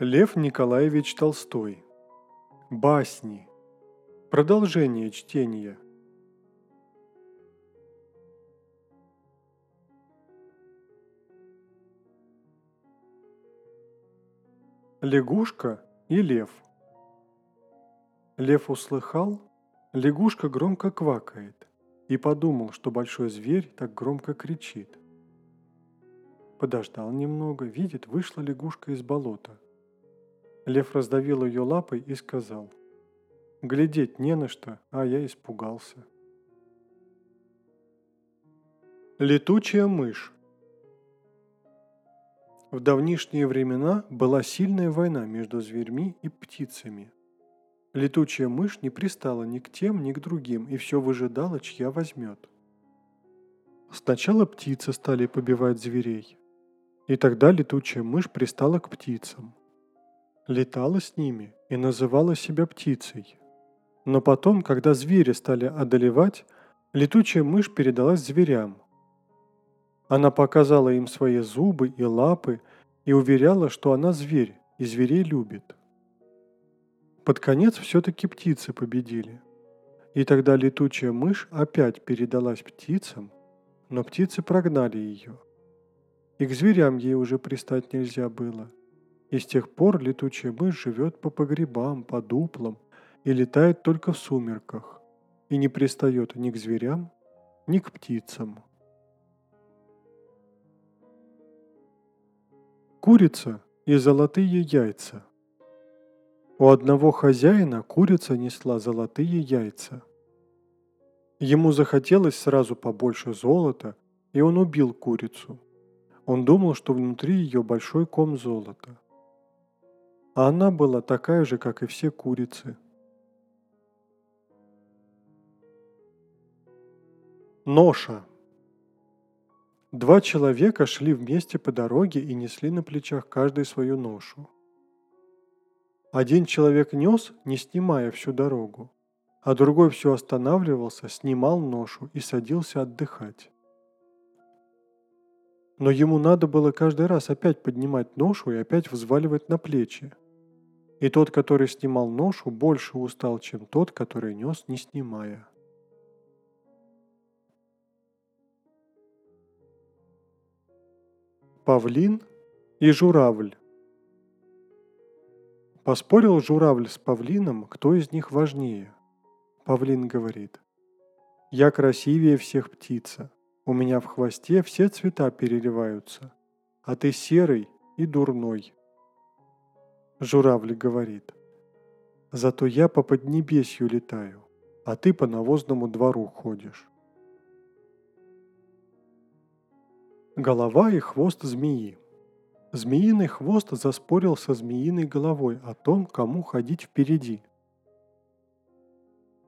Лев Николаевич Толстой. Басни. Продолжение чтения. Лягушка и лев. Лев услыхал, лягушка громко квакает и подумал, что большой зверь так громко кричит. Подождал немного, видит, вышла лягушка из болота – Лев раздавил ее лапой и сказал, «Глядеть не на что, а я испугался». Летучая мышь В давнишние времена была сильная война между зверьми и птицами. Летучая мышь не пристала ни к тем, ни к другим и все выжидала, чья возьмет. Сначала птицы стали побивать зверей, и тогда летучая мышь пристала к птицам летала с ними и называла себя птицей. Но потом, когда звери стали одолевать, летучая мышь передалась зверям. Она показала им свои зубы и лапы и уверяла, что она зверь и зверей любит. Под конец все-таки птицы победили. И тогда летучая мышь опять передалась птицам, но птицы прогнали ее. И к зверям ей уже пристать нельзя было – и с тех пор летучая мышь живет по погребам, по дуплам и летает только в сумерках, и не пристает ни к зверям, ни к птицам. Курица и золотые яйца. У одного хозяина курица несла золотые яйца. Ему захотелось сразу побольше золота, и он убил курицу. Он думал, что внутри ее большой ком золота – а она была такая же, как и все курицы. Ноша. Два человека шли вместе по дороге и несли на плечах каждый свою ношу. Один человек нес, не снимая всю дорогу, а другой все останавливался, снимал ношу и садился отдыхать. Но ему надо было каждый раз опять поднимать ношу и опять взваливать на плечи – и тот, который снимал ношу, больше устал, чем тот, который нес, не снимая. Павлин и журавль. Поспорил журавль с павлином, кто из них важнее. Павлин говорит, «Я красивее всех птица, у меня в хвосте все цвета переливаются, а ты серый и дурной». Журавль говорит. Зато я по поднебесью летаю, а ты по навозному двору ходишь. Голова и хвост змеи. Змеиный хвост заспорил со змеиной головой о том, кому ходить впереди.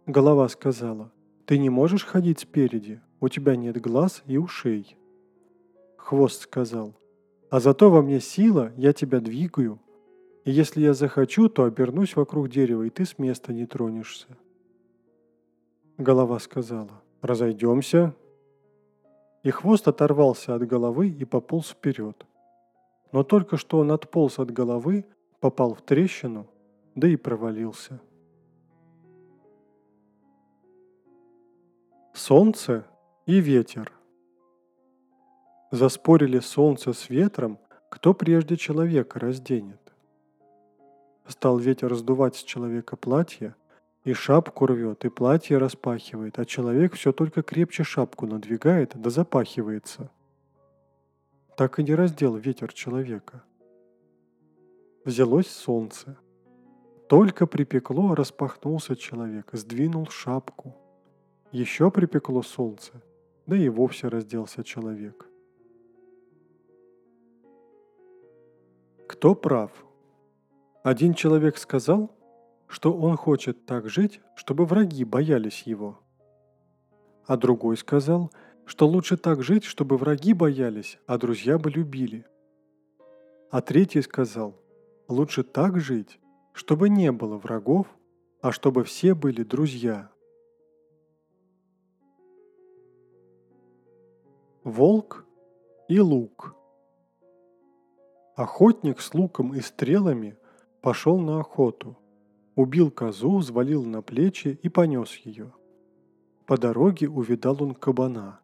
Голова сказала, «Ты не можешь ходить спереди, у тебя нет глаз и ушей». Хвост сказал, «А зато во мне сила, я тебя двигаю, и если я захочу, то обернусь вокруг дерева, и ты с места не тронешься. Голова сказала, разойдемся. И хвост оторвался от головы и пополз вперед. Но только что он отполз от головы, попал в трещину, да и провалился. Солнце и ветер. Заспорили солнце с ветром, кто прежде человека разденет. Стал ветер раздувать с человека платье, и шапку рвет, и платье распахивает, а человек все только крепче шапку надвигает, да запахивается. Так и не раздел ветер человека. Взялось солнце. Только припекло, распахнулся человек, сдвинул шапку. Еще припекло солнце, да и вовсе разделся человек. Кто прав? Один человек сказал, что он хочет так жить, чтобы враги боялись его. А другой сказал, что лучше так жить, чтобы враги боялись, а друзья бы любили. А третий сказал, лучше так жить, чтобы не было врагов, а чтобы все были друзья. Волк и лук. Охотник с луком и стрелами пошел на охоту. Убил козу, взвалил на плечи и понес ее. По дороге увидал он кабана.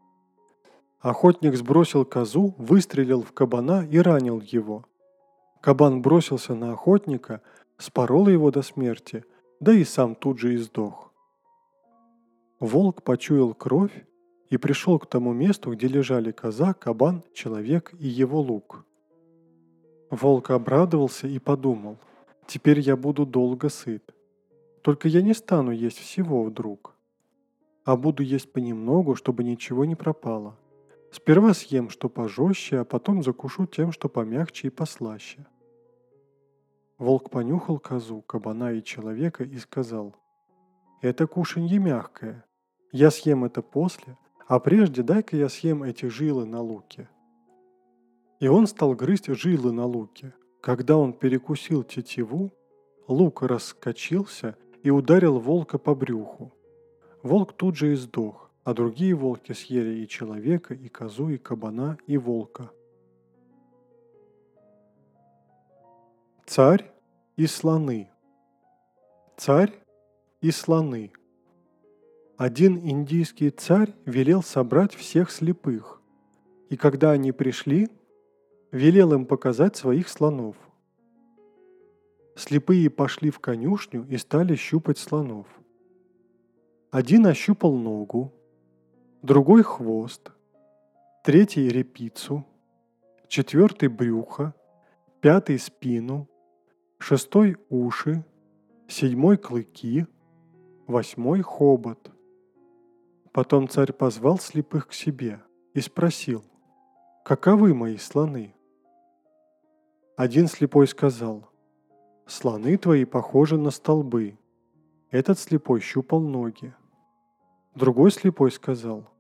Охотник сбросил козу, выстрелил в кабана и ранил его. Кабан бросился на охотника, спорол его до смерти, да и сам тут же издох. Волк почуял кровь и пришел к тому месту, где лежали коза, кабан, человек и его лук. Волк обрадовался и подумал, теперь я буду долго сыт. Только я не стану есть всего вдруг, а буду есть понемногу, чтобы ничего не пропало. Сперва съем, что пожестче, а потом закушу тем, что помягче и послаще. Волк понюхал козу, кабана и человека и сказал, «Это кушанье мягкое. Я съем это после, а прежде дай-ка я съем эти жилы на луке». И он стал грызть жилы на луке. Когда он перекусил тетиву, лук раскочился и ударил волка по брюху. Волк тут же и сдох, а другие волки съели и человека, и козу, и кабана, и волка. Царь и слоны. Царь и слоны. Один индийский царь велел собрать всех слепых, и когда они пришли, велел им показать своих слонов. Слепые пошли в конюшню и стали щупать слонов. Один ощупал ногу, другой хвост, третий репицу, четвертый брюхо, пятый спину, шестой уши, седьмой клыки, восьмой хобот. Потом царь позвал слепых к себе и спросил, «Каковы мои слоны?» Один слепой сказал, «Слоны твои похожи на столбы». Этот слепой щупал ноги. Другой слепой сказал,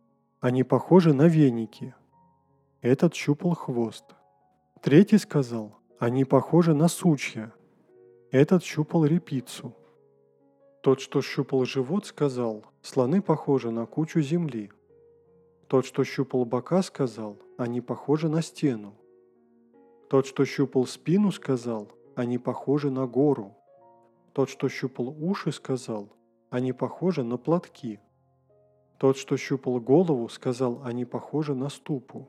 «Они похожи на веники». Этот щупал хвост. Третий сказал, «Они похожи на сучья». Этот щупал репицу. Тот, что щупал живот, сказал, «Слоны похожи на кучу земли». Тот, что щупал бока, сказал, «Они похожи на стену». Тот, что щупал спину, сказал, они похожи на гору. Тот, что щупал уши, сказал, они похожи на платки. Тот, что щупал голову, сказал, они похожи на ступу.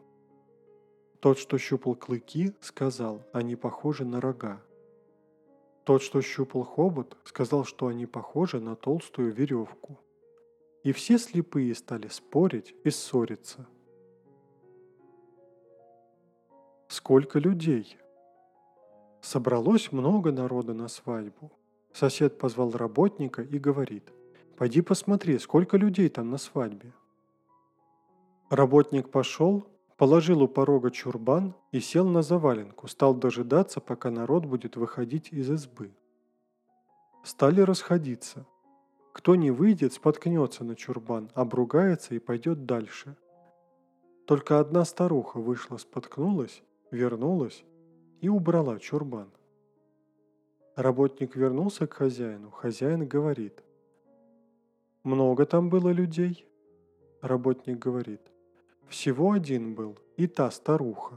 Тот, что щупал клыки, сказал, они похожи на рога. Тот, что щупал хобот, сказал, что они похожи на толстую веревку. И все слепые стали спорить и ссориться – Сколько людей? Собралось много народа на свадьбу. Сосед позвал работника и говорит, «Пойди посмотри, сколько людей там на свадьбе». Работник пошел, положил у порога чурбан и сел на заваленку, стал дожидаться, пока народ будет выходить из избы. Стали расходиться. Кто не выйдет, споткнется на чурбан, обругается и пойдет дальше. Только одна старуха вышла, споткнулась вернулась и убрала чурбан. Работник вернулся к хозяину. Хозяин говорит. «Много там было людей?» Работник говорит. «Всего один был, и та старуха».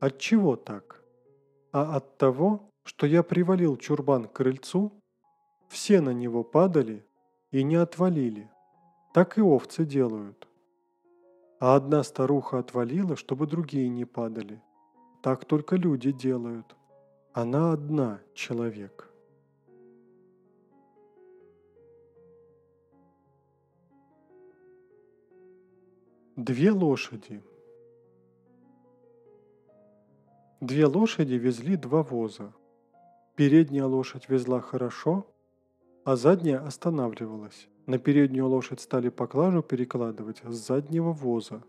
«От чего так?» «А от того, что я привалил чурбан к крыльцу, все на него падали и не отвалили. Так и овцы делают а одна старуха отвалила, чтобы другие не падали. Так только люди делают. Она одна человек. Две лошади. Две лошади везли два воза. Передняя лошадь везла хорошо, а задняя останавливалась. На переднюю лошадь стали поклажу перекладывать с заднего воза.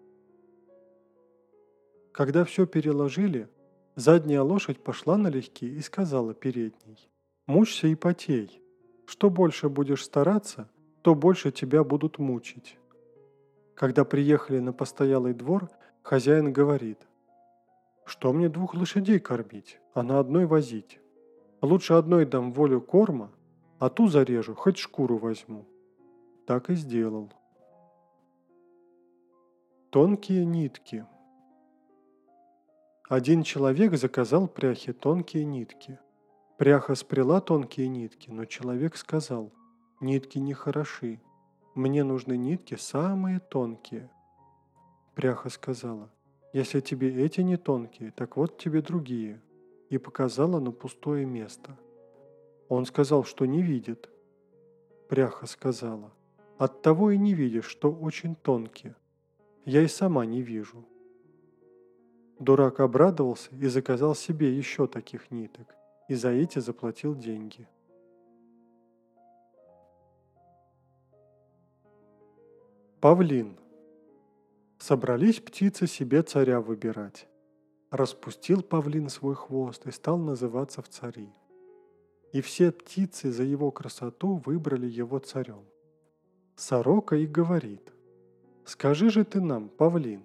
Когда все переложили, задняя лошадь пошла налегке и сказала передней, «Мучься и потей. Что больше будешь стараться, то больше тебя будут мучить». Когда приехали на постоялый двор, хозяин говорит, «Что мне двух лошадей кормить, а на одной возить? Лучше одной дам волю корма, а ту зарежу, хоть шкуру возьму» так и сделал. Тонкие нитки. Один человек заказал пряхе тонкие нитки. Пряха спряла тонкие нитки, но человек сказал, нитки не хороши, мне нужны нитки самые тонкие. Пряха сказала, если тебе эти не тонкие, так вот тебе другие, и показала на пустое место. Он сказал, что не видит. Пряха сказала, от того и не видишь, что очень тонкие. Я и сама не вижу. Дурак обрадовался и заказал себе еще таких ниток, и за эти заплатил деньги. Павлин. Собрались птицы себе царя выбирать. Распустил павлин свой хвост и стал называться в цари. И все птицы за его красоту выбрали его царем. Сорока и говорит, «Скажи же ты нам, павлин,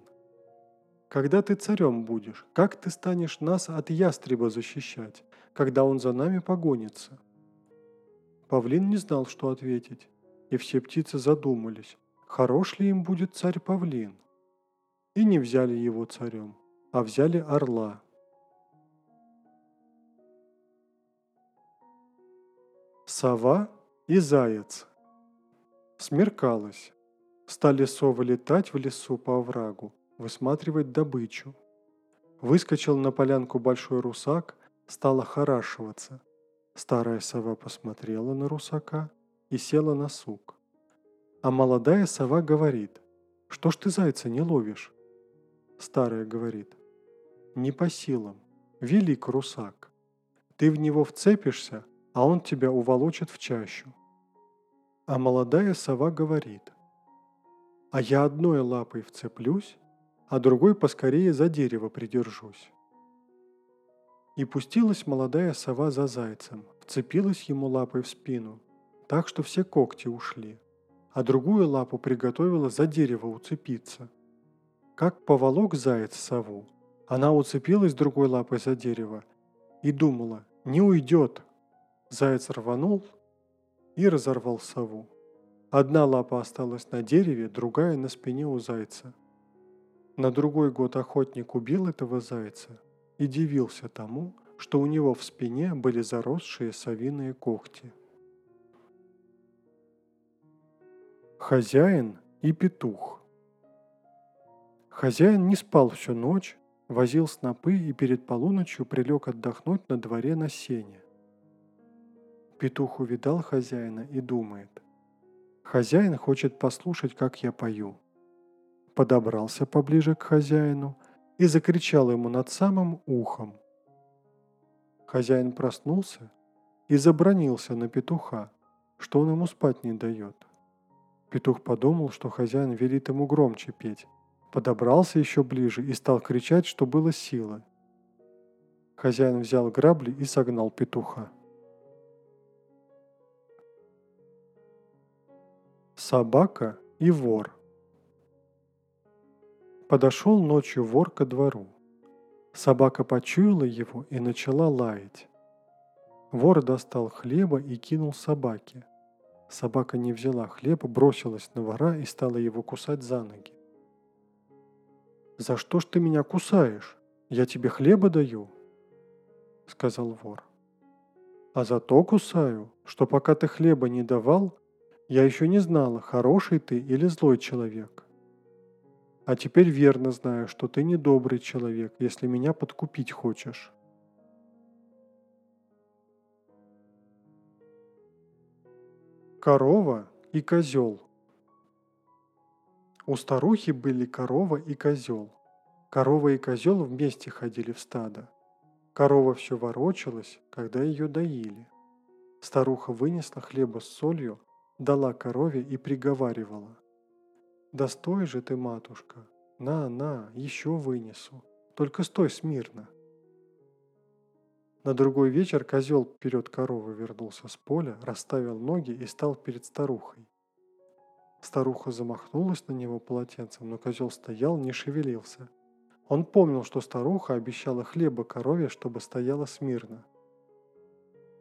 когда ты царем будешь, как ты станешь нас от ястреба защищать, когда он за нами погонится?» Павлин не знал, что ответить, и все птицы задумались, хорош ли им будет царь Павлин. И не взяли его царем, а взяли орла. Сова и заяц. Смеркалось. Стали совы летать в лесу по оврагу, высматривать добычу. Выскочил на полянку большой русак, стал охорашиваться. Старая сова посмотрела на русака и села на сук. А молодая сова говорит, «Что ж ты зайца не ловишь?» Старая говорит, «Не по силам, велик русак. Ты в него вцепишься, а он тебя уволочит в чащу». А молодая сова говорит, «А я одной лапой вцеплюсь, а другой поскорее за дерево придержусь». И пустилась молодая сова за зайцем, вцепилась ему лапой в спину, так что все когти ушли а другую лапу приготовила за дерево уцепиться. Как поволок заяц сову, она уцепилась другой лапой за дерево и думала, не уйдет. Заяц рванул и разорвал сову. Одна лапа осталась на дереве, другая на спине у зайца. На другой год охотник убил этого зайца и дивился тому, что у него в спине были заросшие совиные когти. Хозяин и петух. Хозяин не спал всю ночь, возил снопы и перед полуночью прилег отдохнуть на дворе на сене. Петух увидал хозяина и думает, «Хозяин хочет послушать, как я пою». Подобрался поближе к хозяину и закричал ему над самым ухом. Хозяин проснулся и забронился на петуха, что он ему спать не дает – Петух подумал, что хозяин велит ему громче петь. Подобрался еще ближе и стал кричать, что было силы. Хозяин взял грабли и согнал петуха. Собака и вор. Подошел ночью вор ко двору. Собака почуяла его и начала лаять. Вор достал хлеба и кинул собаке. Собака не взяла хлеб, бросилась на вора и стала его кусать за ноги. «За что ж ты меня кусаешь? Я тебе хлеба даю», — сказал вор. «А за то кусаю, что пока ты хлеба не давал, я еще не знала, хороший ты или злой человек. А теперь верно знаю, что ты не добрый человек, если меня подкупить хочешь». Корова и козел. У старухи были корова и козел. Корова и козел вместе ходили в стадо. Корова все ворочалась, когда ее доили. Старуха вынесла хлеба с солью, дала корове и приговаривала. «Да стой же ты, матушка! На, на, еще вынесу! Только стой смирно!» На другой вечер козел вперед коровы вернулся с поля, расставил ноги и стал перед старухой. Старуха замахнулась на него полотенцем, но козел стоял, не шевелился. Он помнил, что старуха обещала хлеба корове, чтобы стояла смирно.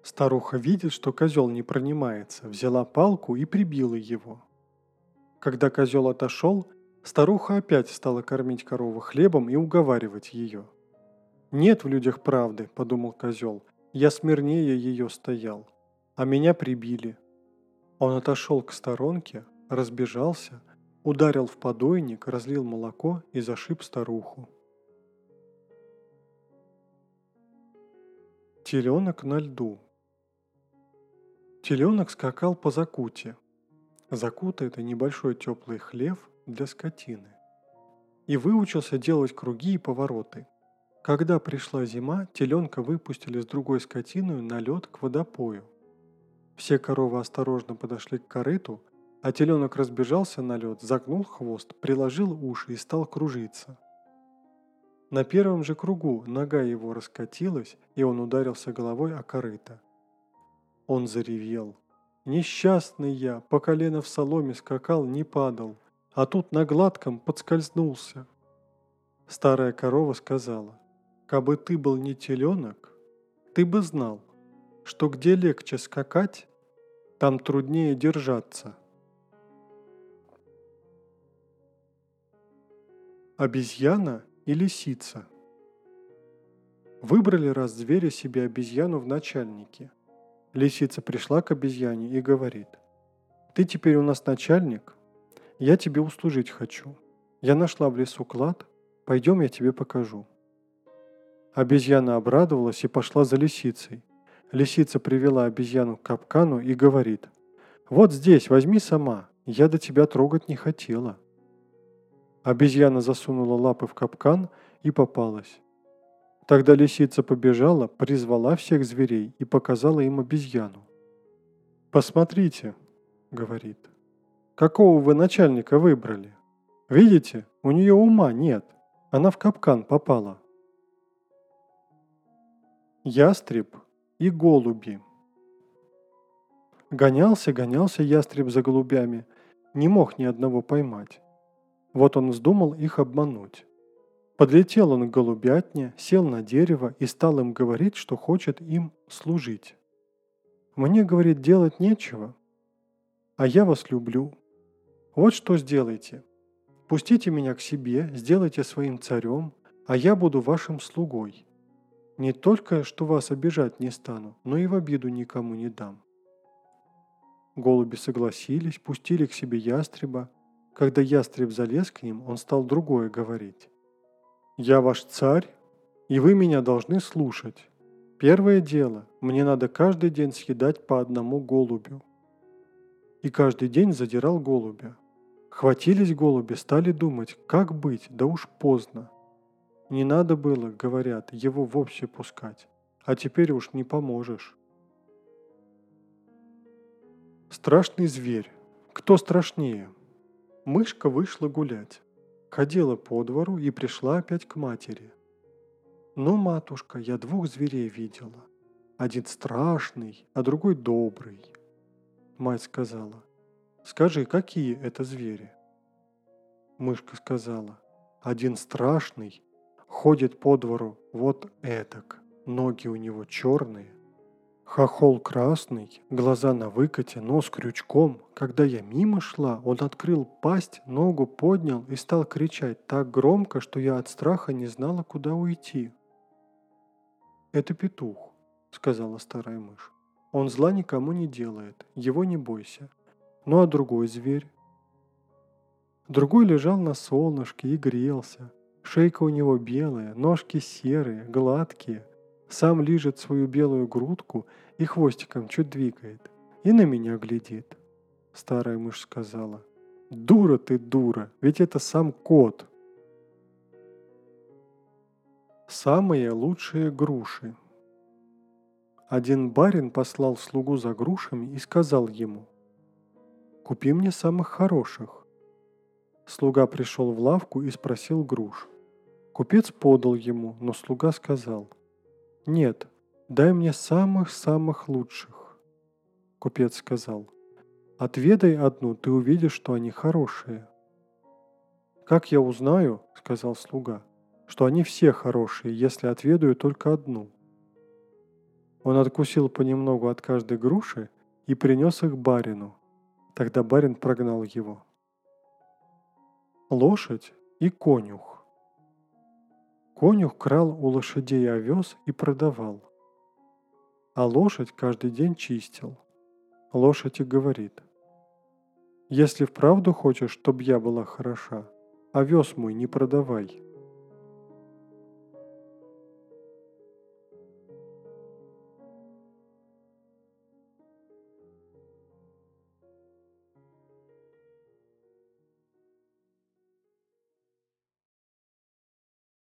Старуха видит, что козел не пронимается, взяла палку и прибила его. Когда козел отошел, Старуха опять стала кормить корову хлебом и уговаривать ее. «Нет в людях правды», — подумал козел, — «я смирнее ее стоял, а меня прибили». Он отошел к сторонке, разбежался, ударил в подойник, разлил молоко и зашиб старуху. Теленок на льду. Теленок скакал по закуте. Закута – это небольшой теплый хлев для скотины. И выучился делать круги и повороты. Когда пришла зима, теленка выпустили с другой скотиной на лед к водопою. Все коровы осторожно подошли к корыту, а теленок разбежался на лед, загнул хвост, приложил уши и стал кружиться – на первом же кругу нога его раскатилась, и он ударился головой о корыто. Он заревел. «Несчастный я, по колено в соломе скакал, не падал, а тут на гладком подскользнулся». Старая корова сказала, «Кабы ты был не теленок, ты бы знал, что где легче скакать, там труднее держаться». Обезьяна и лисица. Выбрали раз звери себе обезьяну в начальнике. Лисица пришла к обезьяне и говорит, «Ты теперь у нас начальник, я тебе услужить хочу. Я нашла в лесу клад, пойдем я тебе покажу». Обезьяна обрадовалась и пошла за лисицей. Лисица привела обезьяну к капкану и говорит, «Вот здесь, возьми сама, я до тебя трогать не хотела». Обезьяна засунула лапы в капкан и попалась. Тогда лисица побежала, призвала всех зверей и показала им обезьяну. «Посмотрите», — говорит, — «какого вы начальника выбрали? Видите, у нее ума нет, она в капкан попала». Ястреб и голуби Гонялся, гонялся ястреб за голубями, не мог ни одного поймать. Вот он вздумал их обмануть. Подлетел он к голубятне, сел на дерево и стал им говорить, что хочет им служить. «Мне, — говорит, — делать нечего, а я вас люблю. Вот что сделайте. Пустите меня к себе, сделайте своим царем, а я буду вашим слугой. Не только, что вас обижать не стану, но и в обиду никому не дам». Голуби согласились, пустили к себе ястреба, когда ястреб залез к ним, он стал другое говорить. «Я ваш царь, и вы меня должны слушать. Первое дело, мне надо каждый день съедать по одному голубю». И каждый день задирал голубя. Хватились голуби, стали думать, как быть, да уж поздно. Не надо было, говорят, его вовсе пускать, а теперь уж не поможешь. Страшный зверь. Кто страшнее? Мышка вышла гулять. Ходила по двору и пришла опять к матери. «Ну, матушка, я двух зверей видела. Один страшный, а другой добрый». Мать сказала, «Скажи, какие это звери?» Мышка сказала, «Один страшный, ходит по двору вот этак, ноги у него черные, Хохол красный, глаза на выкате, нос крючком. Когда я мимо шла, он открыл пасть, ногу поднял и стал кричать так громко, что я от страха не знала, куда уйти. «Это петух», — сказала старая мышь. «Он зла никому не делает, его не бойся. Ну а другой зверь?» Другой лежал на солнышке и грелся. Шейка у него белая, ножки серые, гладкие — сам лижет свою белую грудку и хвостиком чуть двигает. И на меня глядит. Старая мышь сказала. Дура ты, дура, ведь это сам кот. Самые лучшие груши. Один барин послал слугу за грушами и сказал ему, «Купи мне самых хороших». Слуга пришел в лавку и спросил груш. Купец подал ему, но слуга сказал – «Нет, дай мне самых-самых лучших». Купец сказал, «Отведай одну, ты увидишь, что они хорошие». «Как я узнаю, — сказал слуга, — что они все хорошие, если отведаю только одну?» Он откусил понемногу от каждой груши и принес их барину. Тогда барин прогнал его. Лошадь и конюх. Конюх крал у лошадей овес и продавал. А лошадь каждый день чистил. Лошадь и говорит. Если вправду хочешь, чтоб я была хороша, овес мой не продавай.